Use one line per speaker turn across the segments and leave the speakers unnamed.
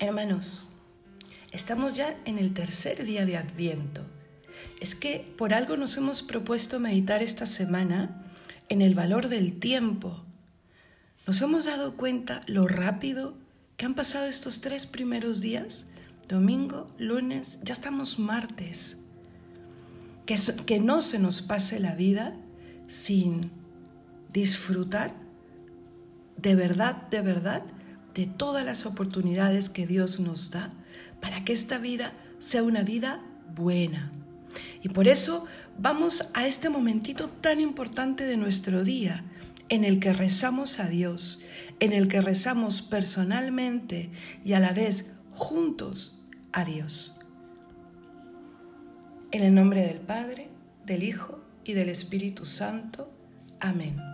Hermanos, estamos ya en el tercer día de Adviento. Es que por algo nos hemos propuesto meditar esta semana en el valor del tiempo. ¿Nos hemos dado cuenta lo rápido que han pasado estos tres primeros días? Domingo, lunes, ya estamos martes. Que, no se nos pase la vida sin disfrutar de verdad, de verdad, de todas las oportunidades que Dios nos da para que esta vida sea una vida buena. Y por eso vamos a este momentito tan importante de nuestro día, en el que rezamos a Dios, en el que rezamos personalmente y a la vez juntos a Dios. En el nombre del Padre, del Hijo y del Espíritu Santo. Amén.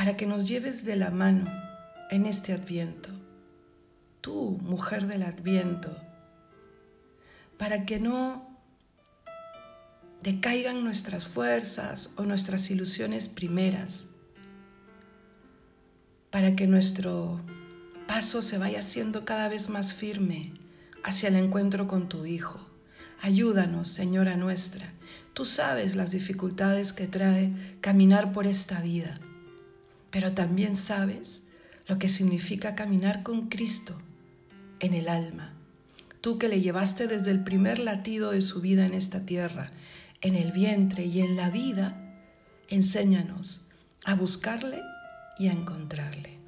para que nos lleves de la mano en este adviento. Tú, mujer del adviento, para que no decaigan nuestras fuerzas o nuestras ilusiones primeras, para que nuestro paso se vaya haciendo cada vez más firme hacia el encuentro con tu Hijo. Ayúdanos, Señora nuestra. Tú sabes las dificultades que trae caminar por esta vida pero también sabes lo que significa caminar con Cristo en el alma. Tú que le llevaste desde el primer latido de su vida en esta tierra, en el vientre y en la vida, enséñanos a buscarle y a encontrarle.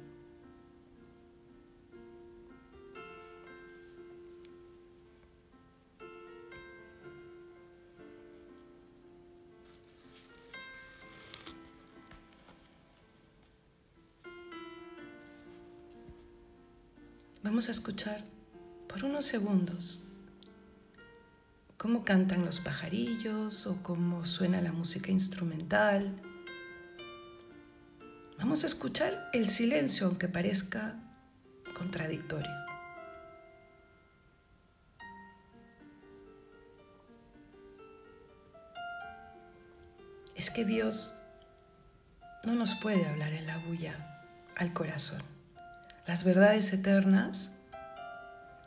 Vamos a escuchar por unos segundos cómo cantan los pajarillos o cómo suena la música instrumental. Vamos a escuchar el silencio aunque parezca contradictorio. Es que Dios no nos puede hablar en la bulla al corazón. Las verdades eternas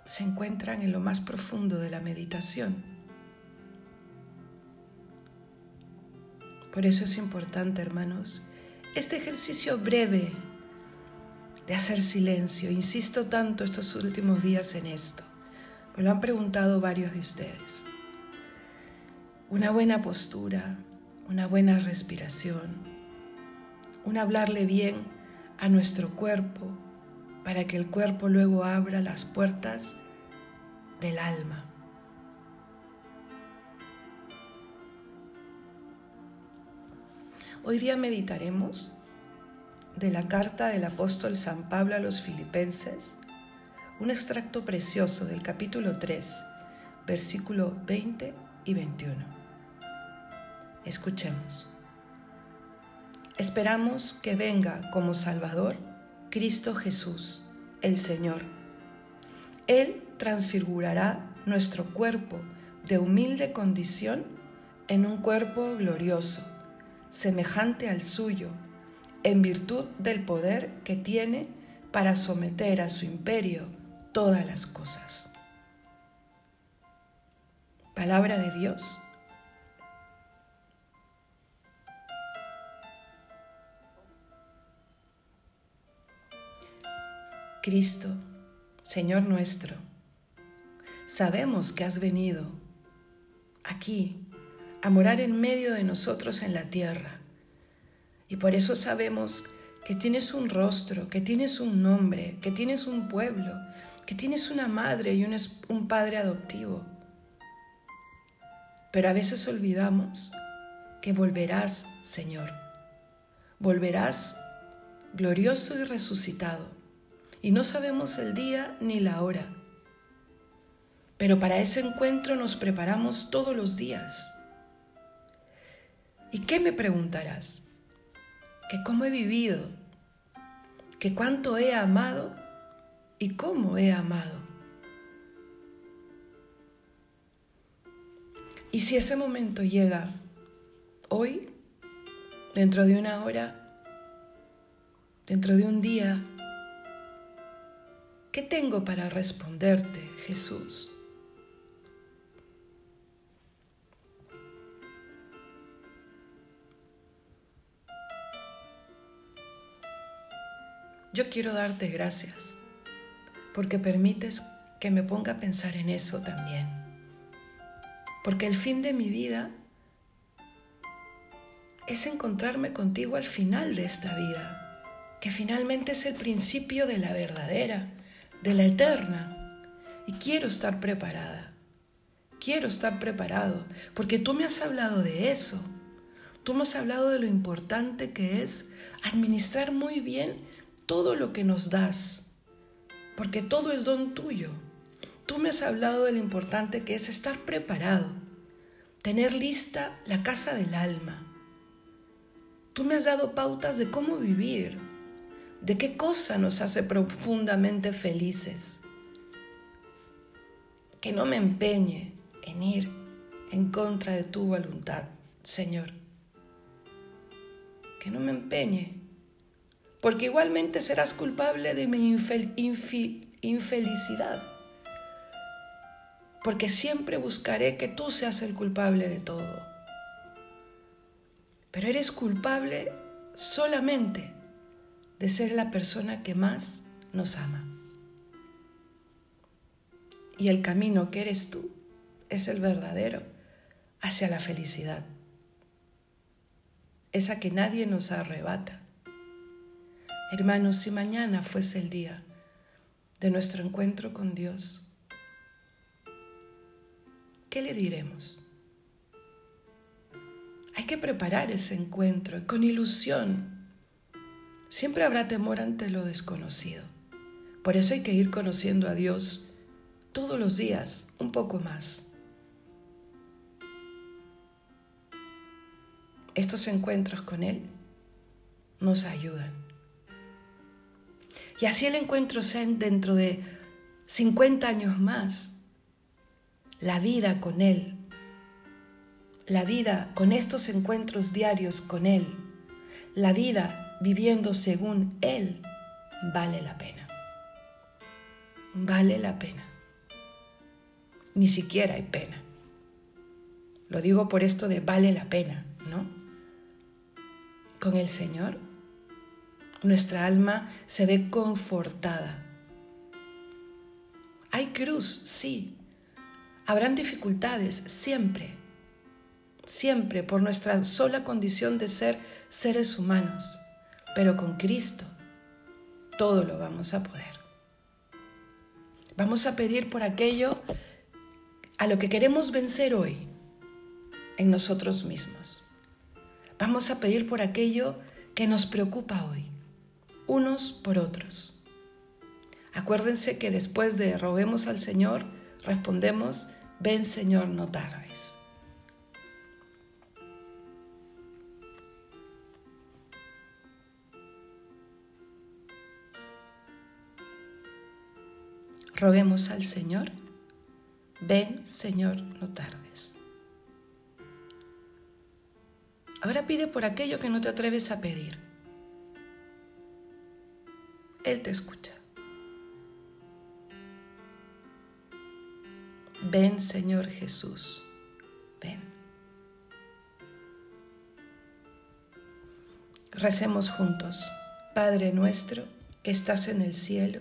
se encuentran en lo más profundo de la meditación. Por eso es importante, hermanos, este ejercicio breve de hacer silencio. Insisto tanto estos últimos días en esto. Me lo han preguntado varios de ustedes. Una buena postura, una buena respiración, un hablarle bien a nuestro cuerpo, para que el cuerpo luego abra las puertas del alma. Hoy día meditaremos de la carta del apóstol San Pablo a los filipenses, un extracto precioso del capítulo 3, versículo 20 y 21. Escuchemos. Esperamos que venga como Salvador Cristo Jesús, el Señor. Él transfigurará nuestro cuerpo de humilde condición en un cuerpo glorioso, semejante al suyo, en virtud del poder que tiene para someter a su imperio todas las cosas. Palabra de Dios Cristo, Señor nuestro, sabemos que has venido aquí a morar en medio de nosotros en la tierra. Y por eso sabemos que tienes un rostro, que tienes un nombre, que tienes un pueblo, que tienes una madre y un, padre adoptivo. Pero a veces olvidamos que volverás, Señor. Volverás glorioso y resucitado. Y no sabemos el día ni la hora. Pero para ese encuentro nos preparamos todos los días. ¿Y qué me preguntarás? ¿Que cómo he vivido? ¿Que cuánto he amado? ¿Y cómo he amado? Y si ese momento llega hoy, dentro de una hora, dentro de un día, ¿qué tengo para responderte, Jesús? Yo quiero darte gracias porque permites que me ponga a pensar en eso también. Porque el fin de mi vida es encontrarme contigo al final de esta vida, que finalmente es el principio de la verdadera, de la eterna. Y quiero estar preparada, quiero estar preparado, porque tú me has hablado de eso. Tú me has hablado de lo importante que es administrar muy bien todo lo que nos das, porque todo es don tuyo. Tú me has hablado de lo importante que es estar preparado, tener lista la casa del alma. Tú me has dado pautas de cómo vivir, de qué cosa nos hace profundamente felices. Que no me empeñe en ir en contra de tu voluntad, Señor. Que no me empeñe porque igualmente serás culpable de mi infelicidad. Porque siempre buscaré que tú seas el culpable de todo. Pero eres culpable solamente de ser la persona que más nos ama. Y el camino que eres tú es el verdadero hacia la felicidad. Esa que nadie nos arrebata. Hermanos, si mañana fuese el día de nuestro encuentro con Dios, ¿qué le diremos? Hay que preparar ese encuentro con ilusión. Siempre habrá temor ante lo desconocido. Por eso hay que ir conociendo a Dios todos los días un poco más. Estos encuentros con Él nos ayudan. Y así el encuentro sea dentro de 50 años más. La vida con Él. La vida con estos encuentros diarios con Él. La vida viviendo según Él vale la pena. Vale la pena. Ni siquiera hay pena. Lo digo por esto de vale la pena, ¿no? Con el Señor nuestra alma se ve confortada. Hay cruz, sí. Habrán dificultades, siempre. Siempre por nuestra sola condición de ser seres humanos. Pero con Cristo todo lo vamos a poder. Vamos a pedir por aquello a lo que queremos vencer hoy en nosotros mismos. Vamos a pedir por aquello que nos preocupa hoy unos por otros. Acuérdense que después de roguemos al Señor, respondemos, ven Señor, no tardes. Roguemos al Señor, ven Señor, no tardes. Ahora pide por aquello que no te atreves a pedir. Él te escucha. Ven, Señor Jesús, ven. Recemos juntos. Padre nuestro, que estás en el cielo,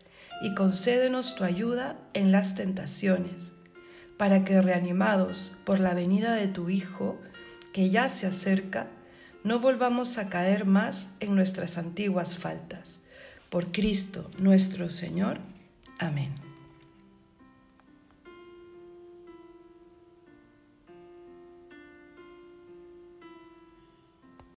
y concédenos tu ayuda en las tentaciones, para que reanimados por la venida de tu Hijo, que ya se acerca, no volvamos a caer más en nuestras antiguas faltas. Por Cristo nuestro Señor. Amén.